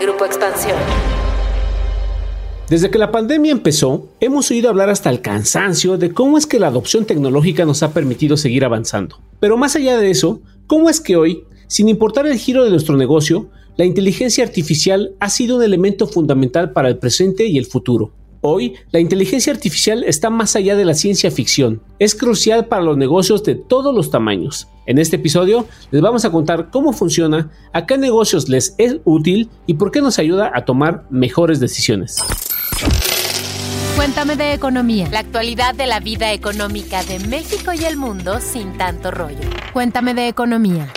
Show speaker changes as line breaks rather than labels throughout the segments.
Grupo Expansión.
Desde que la pandemia empezó, hemos oído hablar hasta el cansancio de cómo es que la adopción tecnológica nos ha permitido seguir avanzando. Pero más allá de eso, ¿cómo es que hoy, sin importar el giro de nuestro negocio, la inteligencia artificial ha sido un elemento fundamental para el presente y el futuro? Hoy, la inteligencia artificial está más allá de la ciencia ficción. Es crucial para los negocios de todos los tamaños. En este episodio les vamos a contar cómo funciona, a qué negocios les es útil y por qué nos ayuda a tomar mejores decisiones.
Cuéntame de economía. La actualidad de la vida económica de México y el mundo sin tanto rollo. Cuéntame de economía.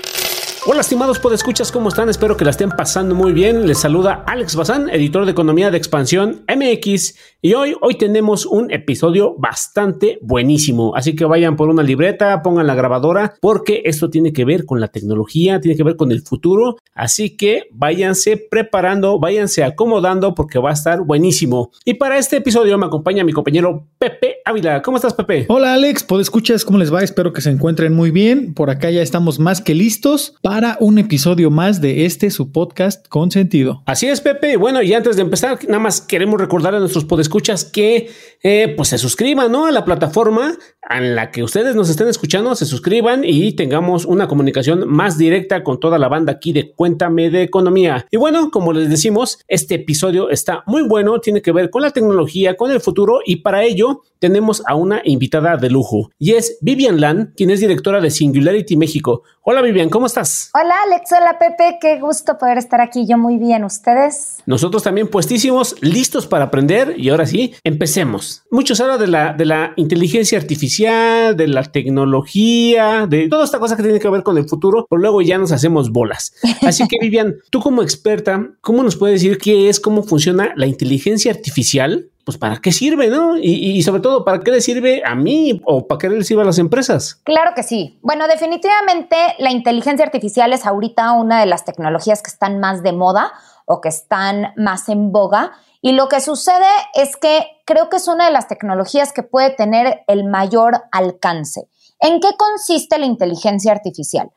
Hola estimados podescuchas, ¿cómo están? Espero que la estén pasando muy bien. Les saluda Alex Bazán, editor de Economía de Expansión MX. Y hoy, hoy tenemos un episodio bastante buenísimo. Así que vayan por una libreta, pongan la grabadora, porque esto tiene que ver con la tecnología, tiene que ver con el futuro. Así que váyanse preparando, váyanse acomodando, porque va a estar buenísimo. Y para este episodio me acompaña mi compañero Pepe Ávila. ¿Cómo estás, Pepe?
Hola, Alex, podescuchas, ¿cómo les va? Espero que se encuentren muy bien. Por acá ya estamos más que listos para un episodio más de este su podcast con sentido.
Así es, Pepe. Bueno, y antes de empezar, nada más queremos recordar a nuestros podescuchas que eh, pues se suscriban ¿no? a la plataforma en la que ustedes nos estén escuchando, se suscriban y tengamos una comunicación más directa con toda la banda aquí de Cuéntame de Economía. Y bueno, como les decimos, este episodio está muy bueno, tiene que ver con la tecnología, con el futuro y para ello tenemos a una invitada de lujo y es Vivian Lan, quien es directora de Singularity México. Hola Vivian, ¿cómo estás?
Hola Alex, hola Pepe, qué gusto poder estar aquí. Yo muy bien, ¿ustedes?
Nosotros también puestísimos, listos para aprender y ahora sí, empecemos. Muchos hablan de la, de la inteligencia artificial, de la tecnología, de toda esta cosa que tiene que ver con el futuro, pero luego ya nos hacemos bolas. Así que Vivian, tú como experta, ¿cómo nos puedes decir qué es, cómo funciona la inteligencia artificial? Pues para qué sirve, ¿no? Y, sobre todo, ¿para qué le sirve a mí o para qué le sirve a las empresas?
Claro que sí. Bueno, definitivamente la inteligencia artificial es ahorita una de las tecnologías que están más de moda o que están más en boga. Y lo que sucede es que creo que es una de las tecnologías que puede tener el mayor alcance. ¿En qué consiste la inteligencia artificial?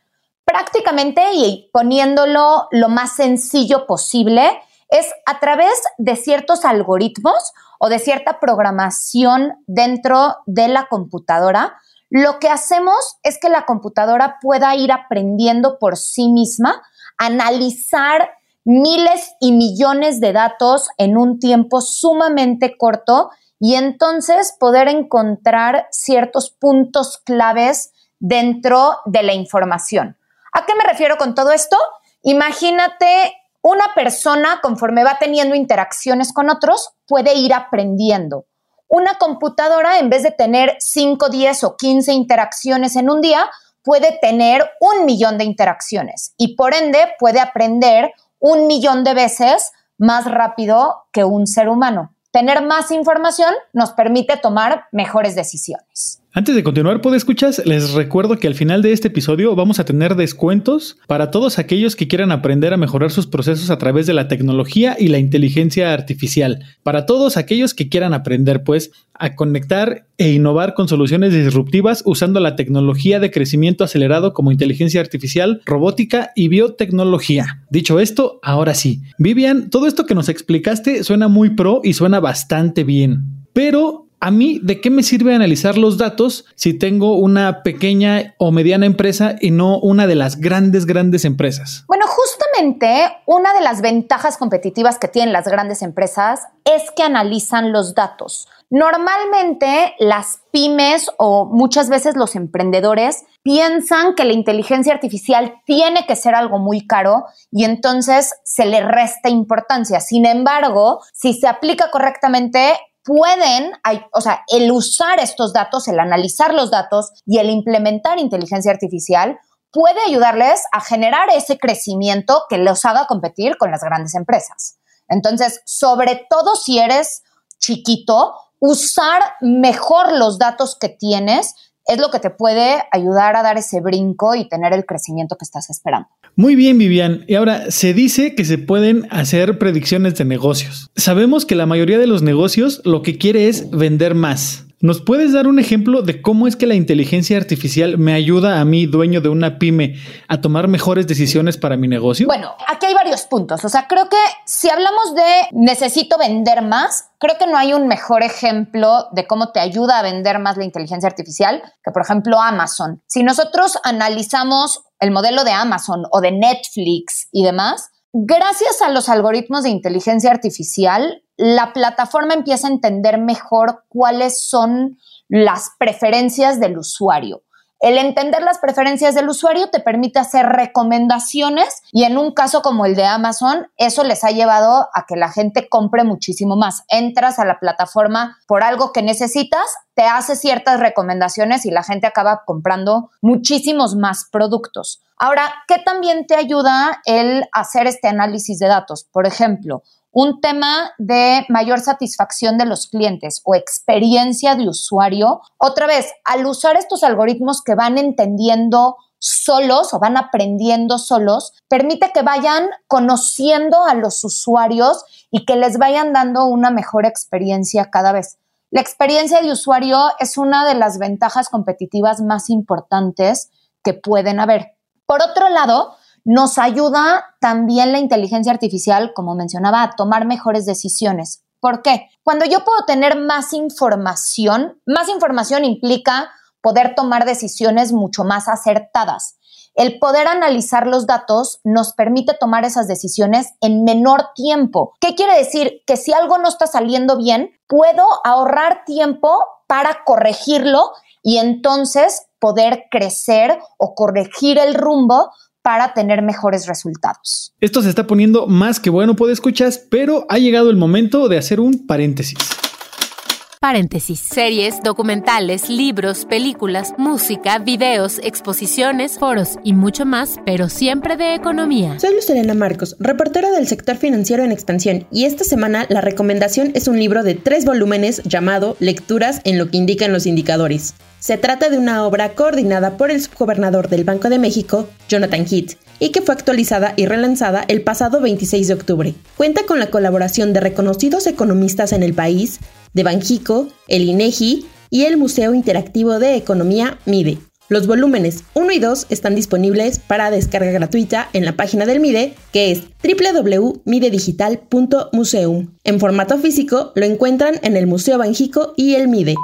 Prácticamente, y poniéndolo lo más sencillo posible, es a través de ciertos algoritmos o de cierta programación dentro de la computadora, lo que hacemos es que la computadora pueda ir aprendiendo por sí misma, analizar miles y millones de datos en un tiempo sumamente corto y entonces poder encontrar ciertos puntos claves dentro de la información. ¿A qué me refiero con todo esto? Imagínate una persona, conforme va teniendo interacciones con otros, puede ir aprendiendo. Una computadora, en vez de tener 5, 10 o 15 interacciones en un día, puede tener un millón de interacciones y por ende puede aprender un millón de veces más rápido que un ser humano. Tener más información nos permite tomar mejores decisiones.
Antes de continuar, escuchas, les recuerdo que al final de este episodio vamos a tener descuentos para todos aquellos que quieran aprender a mejorar sus procesos a través de la tecnología y la inteligencia artificial. Para todos aquellos que quieran aprender, pues, a conectar e innovar con soluciones disruptivas usando la tecnología de crecimiento acelerado como inteligencia artificial, robótica y biotecnología. Dicho esto, ahora sí. Vivian, todo esto que nos explicaste suena muy pro y suena bastante bien. Pero a mí, ¿de qué me sirve analizar los datos si tengo una pequeña o mediana empresa y no una de las grandes, grandes empresas?
Bueno, justamente una de las ventajas competitivas que tienen las grandes empresas es que analizan los datos. Normalmente las pymes o muchas veces los emprendedores piensan que la inteligencia artificial tiene que ser algo muy caro y entonces se le resta importancia. Sin embargo, si se aplica correctamente, pueden, o sea, el usar estos datos, el analizar los datos y el implementar inteligencia artificial puede ayudarles a generar ese crecimiento que los haga competir con las grandes empresas. Entonces, sobre todo si eres chiquito, usar mejor los datos que tienes es lo que te puede ayudar a dar ese brinco y tener el crecimiento que estás esperando.
Muy bien, Vivian. Y ahora, se dice que se pueden hacer predicciones de negocios. Sabemos que la mayoría de los negocios lo que quiere es vender más. ¿Nos puedes dar un ejemplo de cómo es que la inteligencia artificial me ayuda a mí, dueño de una pyme, a tomar mejores decisiones para mi negocio?
Bueno, aquí hay varios puntos. O sea, creo que si hablamos de necesito vender más, creo que no hay un mejor ejemplo de cómo te ayuda a vender más la inteligencia artificial que, por ejemplo, Amazon. Si nosotros analizamos el modelo de Amazon o de Netflix y demás, gracias a los algoritmos de inteligencia artificial, la plataforma empieza a entender mejor cuáles son las preferencias del usuario. El entender las preferencias del usuario te permite hacer recomendaciones y en un caso como el de Amazon, eso les ha llevado a que la gente compre muchísimo más. Entras a la plataforma por algo que necesitas, te hace ciertas recomendaciones y la gente acaba comprando muchísimos más productos. Ahora, ¿qué también te ayuda el hacer este análisis de datos? Por ejemplo, un tema de mayor satisfacción de los clientes o experiencia de usuario. Otra vez, al usar estos algoritmos que van entendiendo solos o van aprendiendo solos, permite que vayan conociendo a los usuarios y que les vayan dando una mejor experiencia cada vez. La experiencia de usuario es una de las ventajas competitivas más importantes que pueden haber. Por otro lado, nos ayuda también la inteligencia artificial, como mencionaba, a tomar mejores decisiones. ¿Por qué? Cuando yo puedo tener más información, más información implica poder tomar decisiones mucho más acertadas. El poder analizar los datos nos permite tomar esas decisiones en menor tiempo. ¿Qué quiere decir? Que si algo no está saliendo bien, puedo ahorrar tiempo para corregirlo y entonces poder crecer o corregir el rumbo para tener mejores resultados.
Esto se está poniendo más que bueno, puede escuchar, pero ha llegado el momento de hacer un paréntesis.
Paréntesis. Series, documentales, libros, películas, música, videos, exposiciones, foros y mucho más, pero siempre de economía.
Soy Lucelena Marcos, reportera del sector financiero en expansión, y esta semana la recomendación es un libro de tres volúmenes llamado Lecturas en lo que indican los indicadores. Se trata de una obra coordinada por el subgobernador del Banco de México, Jonathan Heath, y que fue actualizada y relanzada el pasado 26 de octubre. Cuenta con la colaboración de reconocidos economistas en el país, de Banjico, el INEGI y el Museo Interactivo de Economía MIDE. Los volúmenes 1 y 2 están disponibles para descarga gratuita en la página del MIDE, que es www.midedigital.museum. En formato físico lo encuentran en el Museo Banjico y el MIDE.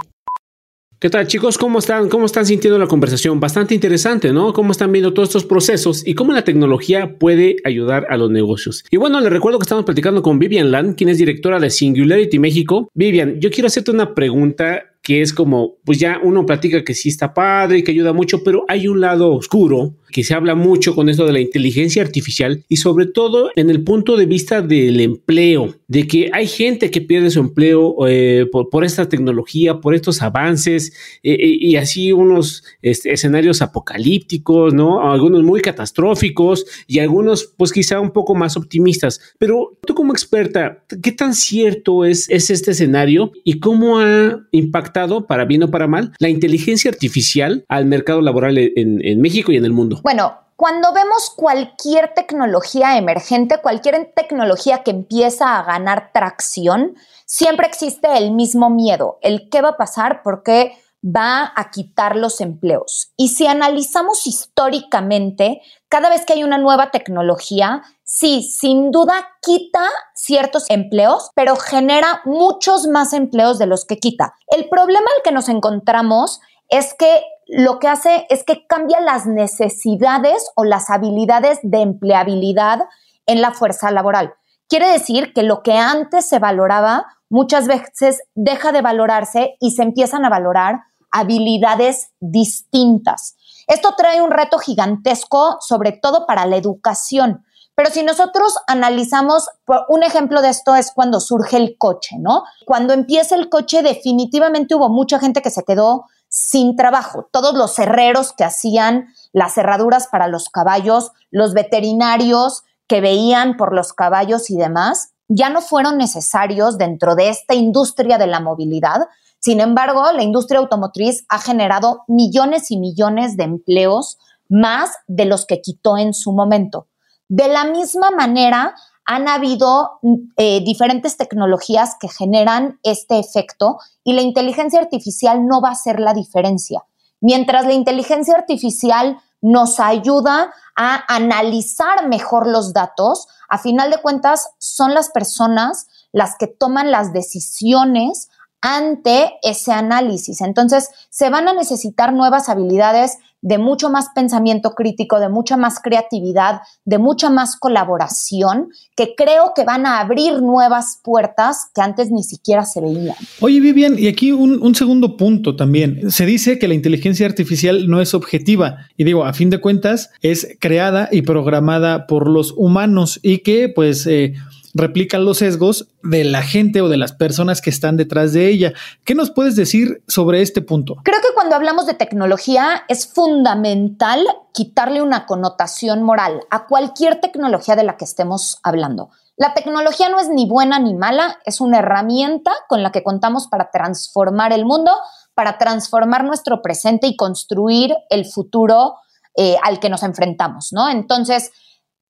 ¿Qué tal chicos? ¿Cómo están? ¿Cómo están sintiendo la conversación? Bastante interesante, ¿no? ¿Cómo están viendo todos estos procesos y cómo la tecnología puede ayudar a los negocios? Y bueno, les recuerdo que estamos platicando con Vivian Land, quien es directora de Singularity México. Vivian, yo quiero hacerte una pregunta que es como, pues ya uno platica que sí está padre y que ayuda mucho, pero hay un lado oscuro que se habla mucho con esto de la inteligencia artificial y sobre todo en el punto de vista del empleo, de que hay gente que pierde su empleo eh, por, esta tecnología, por estos avances eh, eh, y así unos este, escenarios apocalípticos, ¿no? Algunos muy catastróficos y algunos pues quizá un poco más optimistas. Pero tú como experta, ¿qué tan cierto es, es este escenario y cómo ha impactado, para bien o para mal, la inteligencia artificial al mercado laboral en México y en el
Bueno, cuando vemos cualquier tecnología emergente, cualquier tecnología que empieza a ganar tracción, siempre existe el mismo miedo, el qué va a pasar porque va a quitar los empleos. Y si analizamos históricamente, cada vez que hay una nueva tecnología, sí, sin duda quita ciertos empleos, pero genera muchos más empleos de los que quita. El problema al que nos encontramos es que lo que hace es que cambia las necesidades o las habilidades de empleabilidad en la fuerza laboral. Quiere decir que lo que antes se valoraba muchas veces deja de valorarse y se empiezan a valorar habilidades distintas. Esto trae un reto gigantesco, sobre todo para la educación. Pero si nosotros analizamos, un ejemplo de esto es cuando surge el coche, ¿no? Cuando empieza el coche, definitivamente hubo mucha gente que se quedó sin trabajo. Todos los herreros que hacían las cerraduras para los caballos, los veterinarios que veían por los caballos y demás, ya no fueron necesarios dentro de esta industria de la movilidad. Sin embargo, la industria automotriz ha generado millones y millones de empleos más de los que quitó en su momento. De la misma manera, han habido eh, diferentes tecnologías que generan este efecto y la inteligencia artificial no va a ser la diferencia. Mientras la inteligencia artificial nos ayuda a analizar mejor los datos, a final de cuentas son las personas las que toman las decisiones ante ese análisis. Entonces, se van a necesitar nuevas habilidades de mucho más pensamiento crítico, de mucha más creatividad, de mucha más colaboración, que creo que van a abrir nuevas puertas que antes ni siquiera se veían.
Oye, Vivian, y aquí un, un segundo punto también. Se dice que la inteligencia artificial no es objetiva, y digo, a fin de cuentas, es creada y programada por los humanos y que pues... Eh, replican los sesgos de la gente o de las personas que están detrás de ella. ¿Qué nos puedes decir sobre este punto?
Creo que cuando hablamos de tecnología es fundamental quitarle una connotación moral a cualquier tecnología de la que estemos hablando. La tecnología no es ni buena ni mala, es una herramienta con la que contamos para transformar el mundo, para transformar nuestro presente y construir el futuro eh, al que nos enfrentamos, ¿no? Entonces,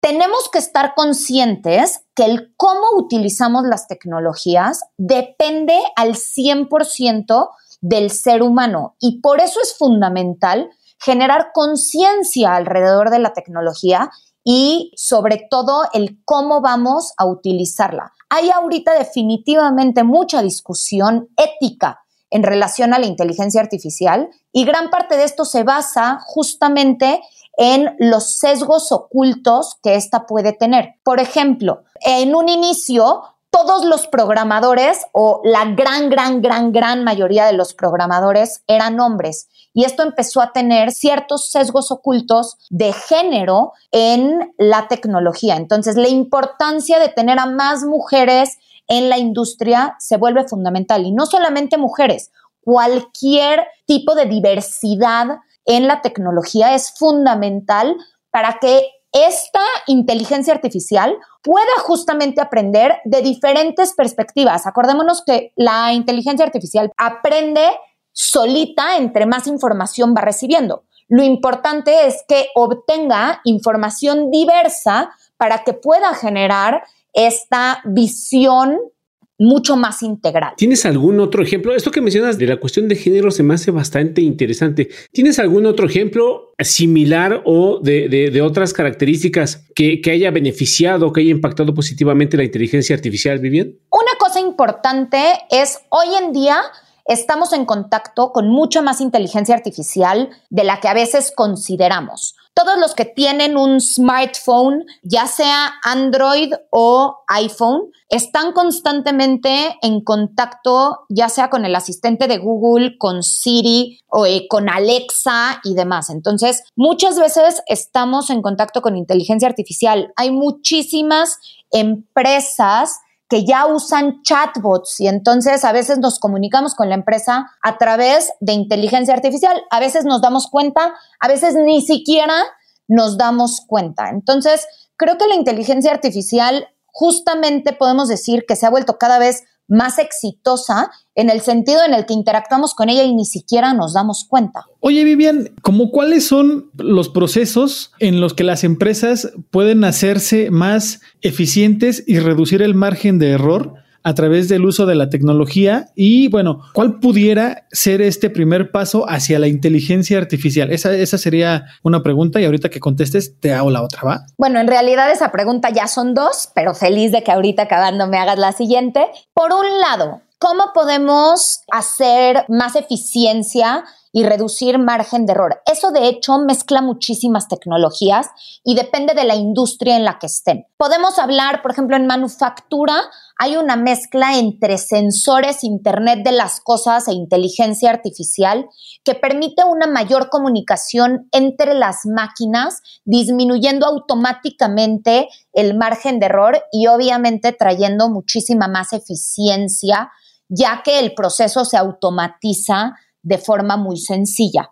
tenemos que estar conscientes que el cómo utilizamos las tecnologías depende al 100% del ser humano y por eso es fundamental generar conciencia alrededor de la tecnología y sobre todo el cómo vamos a utilizarla. Hay ahorita definitivamente mucha discusión ética en relación a la inteligencia artificial y gran parte de esto se basa justamente en los sesgos ocultos que ésta puede tener. Por ejemplo, en un inicio, todos los programadores o la gran, gran, gran, gran mayoría de los programadores eran hombres. Y esto empezó a tener ciertos sesgos ocultos de género en la tecnología. Entonces, la importancia de tener a más mujeres en la industria se vuelve fundamental. Y no solamente mujeres, cualquier tipo de diversidad en la tecnología es fundamental para que esta inteligencia artificial pueda justamente aprender de diferentes perspectivas. Acordémonos que la inteligencia artificial aprende solita entre más información va recibiendo. Lo importante es que obtenga información diversa para que pueda generar esta visión mucho más integral.
¿Tienes algún otro ejemplo? Esto que mencionas de la cuestión de género se me hace bastante interesante. ¿Tienes algún otro ejemplo similar o de, otras características que, que, haya beneficiado, que haya impactado positivamente la inteligencia artificial, Vivian?
Una cosa importante es hoy en día estamos en contacto con mucha más inteligencia artificial de la que a veces consideramos. Todos los que tienen un smartphone, ya sea Android o iPhone, están constantemente en contacto, ya sea con el asistente de Google, con Siri o eh, con Alexa y demás. Entonces, muchas veces estamos en contacto con inteligencia artificial. Hay muchísimas empresas que ya usan chatbots y entonces a veces nos comunicamos con la empresa a través de inteligencia artificial. A veces nos damos cuenta, a veces ni siquiera nos damos cuenta. Entonces, creo que la inteligencia artificial justamente podemos decir que se ha vuelto cada vez más exitosa en el sentido en el que interactuamos con ella y ni siquiera nos damos cuenta.
Oye, Vivian, ¿cómo cuáles son los procesos en los que las empresas pueden hacerse más eficientes y reducir el margen de error a través del uso de la tecnología y bueno, ¿cuál pudiera ser este primer paso hacia la inteligencia artificial? Esa, esa sería una pregunta y ahorita que contestes te hago la otra, ¿va?
Bueno, en realidad esa pregunta ya son dos, pero feliz de que ahorita acabando me hagas la siguiente. Por un lado, ¿cómo podemos hacer más eficiencia y reducir margen de error. Eso de hecho mezcla muchísimas tecnologías y depende de la industria en la que estén. Podemos hablar, por ejemplo, en manufactura hay una mezcla entre sensores, Internet de las Cosas e inteligencia artificial que permite una mayor comunicación entre las máquinas, disminuyendo automáticamente el margen de error y obviamente trayendo muchísima más eficiencia, ya que el proceso se automatiza de forma muy sencilla.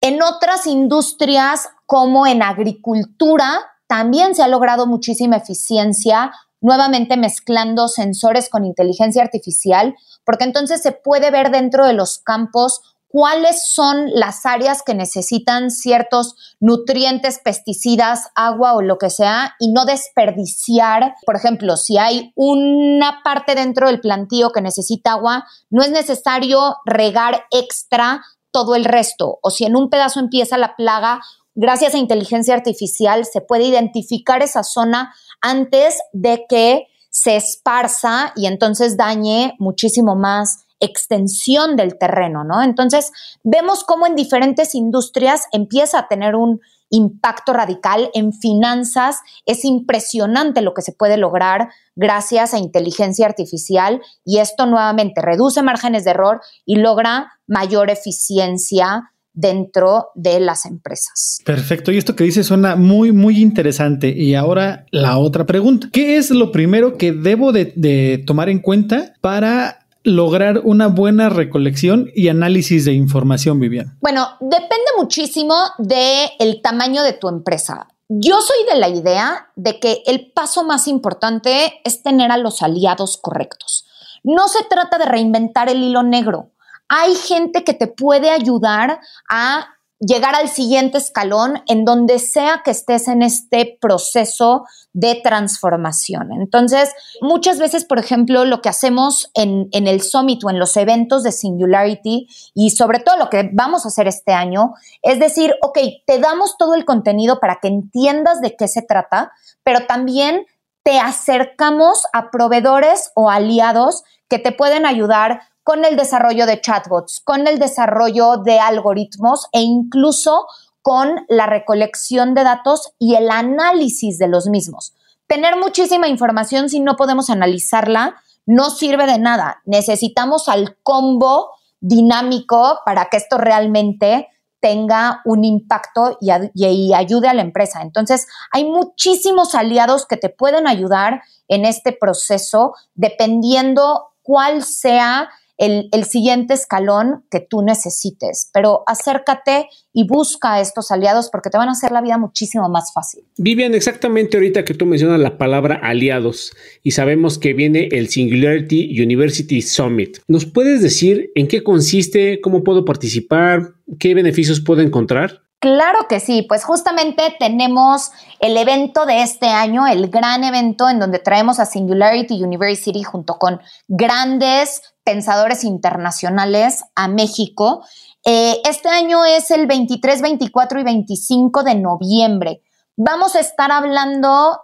En otras industrias, como en agricultura, también se ha logrado muchísima eficiencia, nuevamente mezclando sensores con inteligencia artificial, porque entonces se puede ver dentro de los campos cuáles son las áreas que necesitan ciertos nutrientes, pesticidas, agua o lo que sea y no desperdiciar. Por ejemplo, si hay una parte dentro del plantío que necesita agua, no es necesario regar extra todo el resto. O si en un pedazo empieza la plaga, gracias a inteligencia artificial se puede identificar esa zona antes de que se esparza y entonces dañe muchísimo más extensión del terreno, ¿no? Entonces, vemos cómo en diferentes industrias empieza a tener un impacto radical en finanzas. Es impresionante lo que se puede lograr gracias a inteligencia artificial y esto nuevamente reduce márgenes de error y logra mayor eficiencia dentro de las empresas.
Perfecto, y esto que dice suena muy, muy interesante. Y ahora la otra pregunta, ¿qué es lo primero que debo de, de tomar en cuenta para lograr una buena recolección y análisis de información, Vivian?
Bueno, depende muchísimo del tamaño de tu empresa. Yo soy de la idea de que el paso más importante es tener a los aliados correctos. No se trata de reinventar el hilo negro. Hay gente que te puede ayudar a llegar al siguiente escalón en donde sea que estés en este proceso de transformación. Entonces, muchas veces, por ejemplo, lo que hacemos en, el summit o en los eventos de Singularity y sobre todo lo que vamos a hacer este año, es decir, ok, te damos todo el contenido para que entiendas de qué se trata, pero también te acercamos a proveedores o aliados que te pueden ayudar con el desarrollo de chatbots, con el desarrollo de algoritmos e incluso con la recolección de datos y el análisis de los mismos. Tener muchísima información si no podemos analizarla no sirve de nada. Necesitamos al combo dinámico para que esto realmente tenga un impacto y, ayude a la empresa. Entonces, hay muchísimos aliados que te pueden ayudar en este proceso dependiendo cuál sea el, siguiente escalón que tú necesites. Pero acércate y busca a estos aliados porque te van a hacer la vida muchísimo más fácil.
Vivian, exactamente ahorita que tú mencionas la palabra aliados y sabemos que viene el Singularity University Summit. ¿Nos puedes decir en qué consiste, cómo puedo participar, qué beneficios puedo encontrar?
Claro que sí, pues justamente tenemos el evento de este año, el gran evento en donde traemos a Singularity University junto con grandes pensadores internacionales a México. Eh, este año es el 23, 24 y 25 de noviembre. Vamos a estar hablando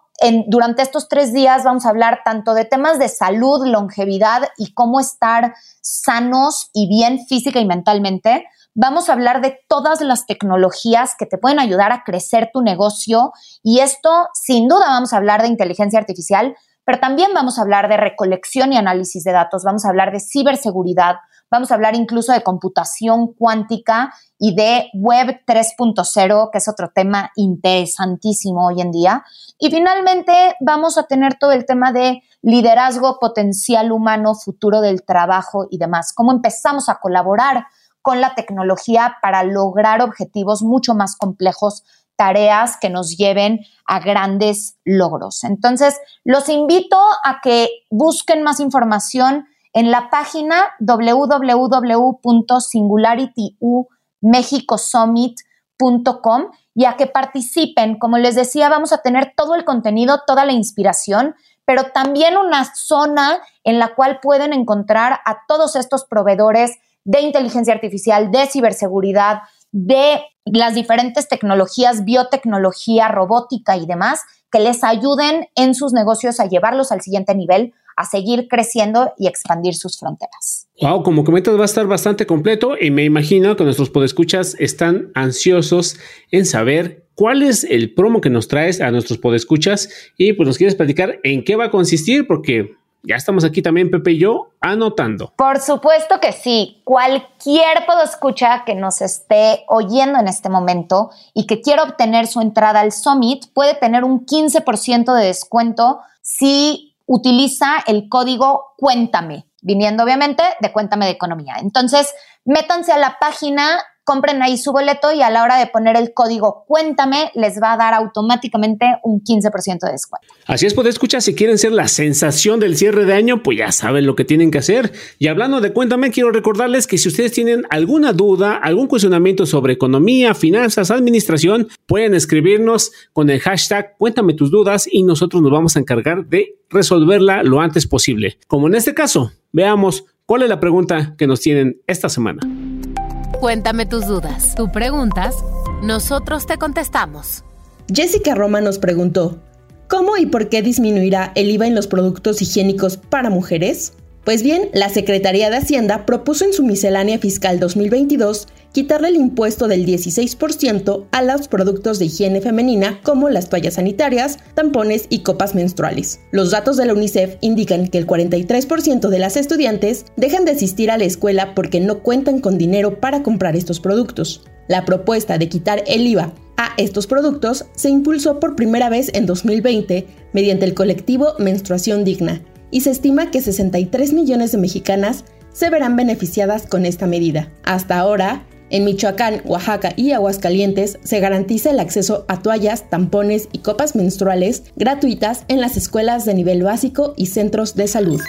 durante estos tres días, vamos a hablar tanto de temas de salud, longevidad y cómo estar sanos y bien física y mentalmente Vamos a hablar de todas las tecnologías que te pueden ayudar a crecer tu negocio y esto, sin duda, vamos a hablar de inteligencia artificial, pero también vamos a hablar de recolección y análisis de datos, vamos a hablar de ciberseguridad, vamos a hablar incluso de computación cuántica y de Web 3.0, que es otro tema interesantísimo hoy en día. Y finalmente vamos a tener todo el tema de liderazgo, potencial humano, futuro del trabajo y demás, cómo empezamos a colaborar con la tecnología para lograr objetivos mucho más complejos, tareas que nos lleven a grandes logros. Entonces, los invito a que busquen más información en la página www.singularityumexicosummit.com y a que participen. Como les decía, vamos a tener todo el contenido, toda la inspiración, pero también una zona en la cual pueden encontrar a todos estos proveedores de inteligencia artificial, de ciberseguridad, de las diferentes tecnologías, biotecnología, robótica y demás, que les ayuden en sus negocios a llevarlos al siguiente nivel, a seguir creciendo y expandir sus fronteras.
Wow, como comentas va a estar bastante completo y me imagino que nuestros podescuchas están ansiosos en saber cuál es el promo que nos traes a nuestros podescuchas y pues nos quieres platicar en qué va a consistir porque ya estamos aquí también, Pepe y yo, anotando.
Por supuesto que sí. Cualquier escucha que nos esté oyendo en este momento y que quiera obtener su entrada al Summit puede tener un 15% de descuento si utiliza el código Cuéntame, viniendo obviamente de Cuéntame de Economía. Entonces, métanse a la página compren ahí su boleto y a la hora de poner el código Cuéntame les va a dar automáticamente un 15% de descuento.
Así es, pues escuchar, si quieren ser la sensación del cierre de año, pues ya saben lo que tienen que hacer. Y hablando de Cuéntame, quiero recordarles que si ustedes tienen alguna duda, algún cuestionamiento sobre economía, finanzas, administración, pueden escribirnos con el hashtag Cuéntame tus dudas y nosotros nos vamos a encargar de resolverla lo antes posible. Como en este caso, veamos cuál es la pregunta que nos tienen esta semana.
Cuéntame tus dudas. Tú preguntas, nosotros te contestamos.
Jessica Roma nos preguntó, ¿cómo y por qué disminuirá el IVA en los productos higiénicos para mujeres? Pues bien, la Secretaría de Hacienda propuso en su miscelánea fiscal 2022 quitarle el impuesto del 16% a los productos de higiene femenina como las toallas sanitarias, tampones y copas menstruales. Los datos de la UNICEF indican que el 43% de las estudiantes dejan de asistir a la escuela porque no cuentan con dinero para comprar estos productos. La propuesta de quitar el IVA a estos productos se impulsó por primera vez en 2020 mediante el colectivo Menstruación Digna, y se estima que 63 millones de mexicanas se verán beneficiadas con esta medida. Hasta ahora, en Michoacán, Oaxaca y Aguascalientes se garantiza el acceso a toallas, tampones y copas menstruales gratuitas en las escuelas de nivel básico y centros de salud.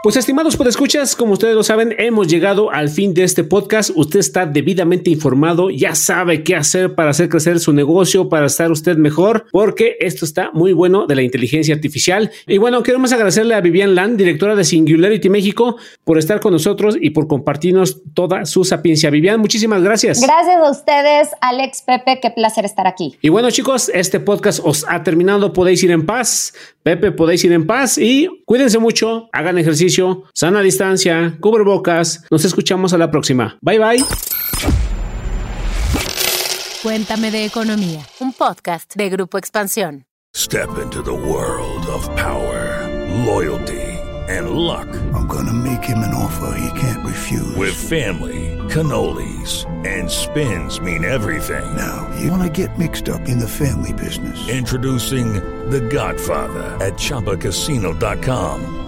Pues estimados escuchas, como ustedes lo saben, hemos llegado al fin de este podcast. Usted está debidamente informado, ya sabe qué hacer para hacer crecer su negocio, para estar usted mejor, porque esto está muy bueno de la inteligencia artificial. Y bueno, queremos agradecerle a Vivian Land, directora de Singularity México, por estar con nosotros y por compartirnos toda su sapiencia. Vivian, muchísimas gracias.
Gracias a ustedes, Alex, Pepe, qué placer estar aquí.
Y bueno, chicos, este podcast os ha terminado. Podéis ir en paz. Pepe, podéis ir en paz y cuídense mucho, hagan ejercicio, sana distancia, bocas. Nos escuchamos a la próxima. Bye bye.
Cuéntame de economía, un podcast de Grupo Expansión.
Step into the world of power, loyalty and luck.
I'm gonna make him an offer he can't refuse.
With family, cannolis and spins mean everything.
Now, you wanna get mixed up in the family business.
Introducing The Godfather at ChumbaCasino.com.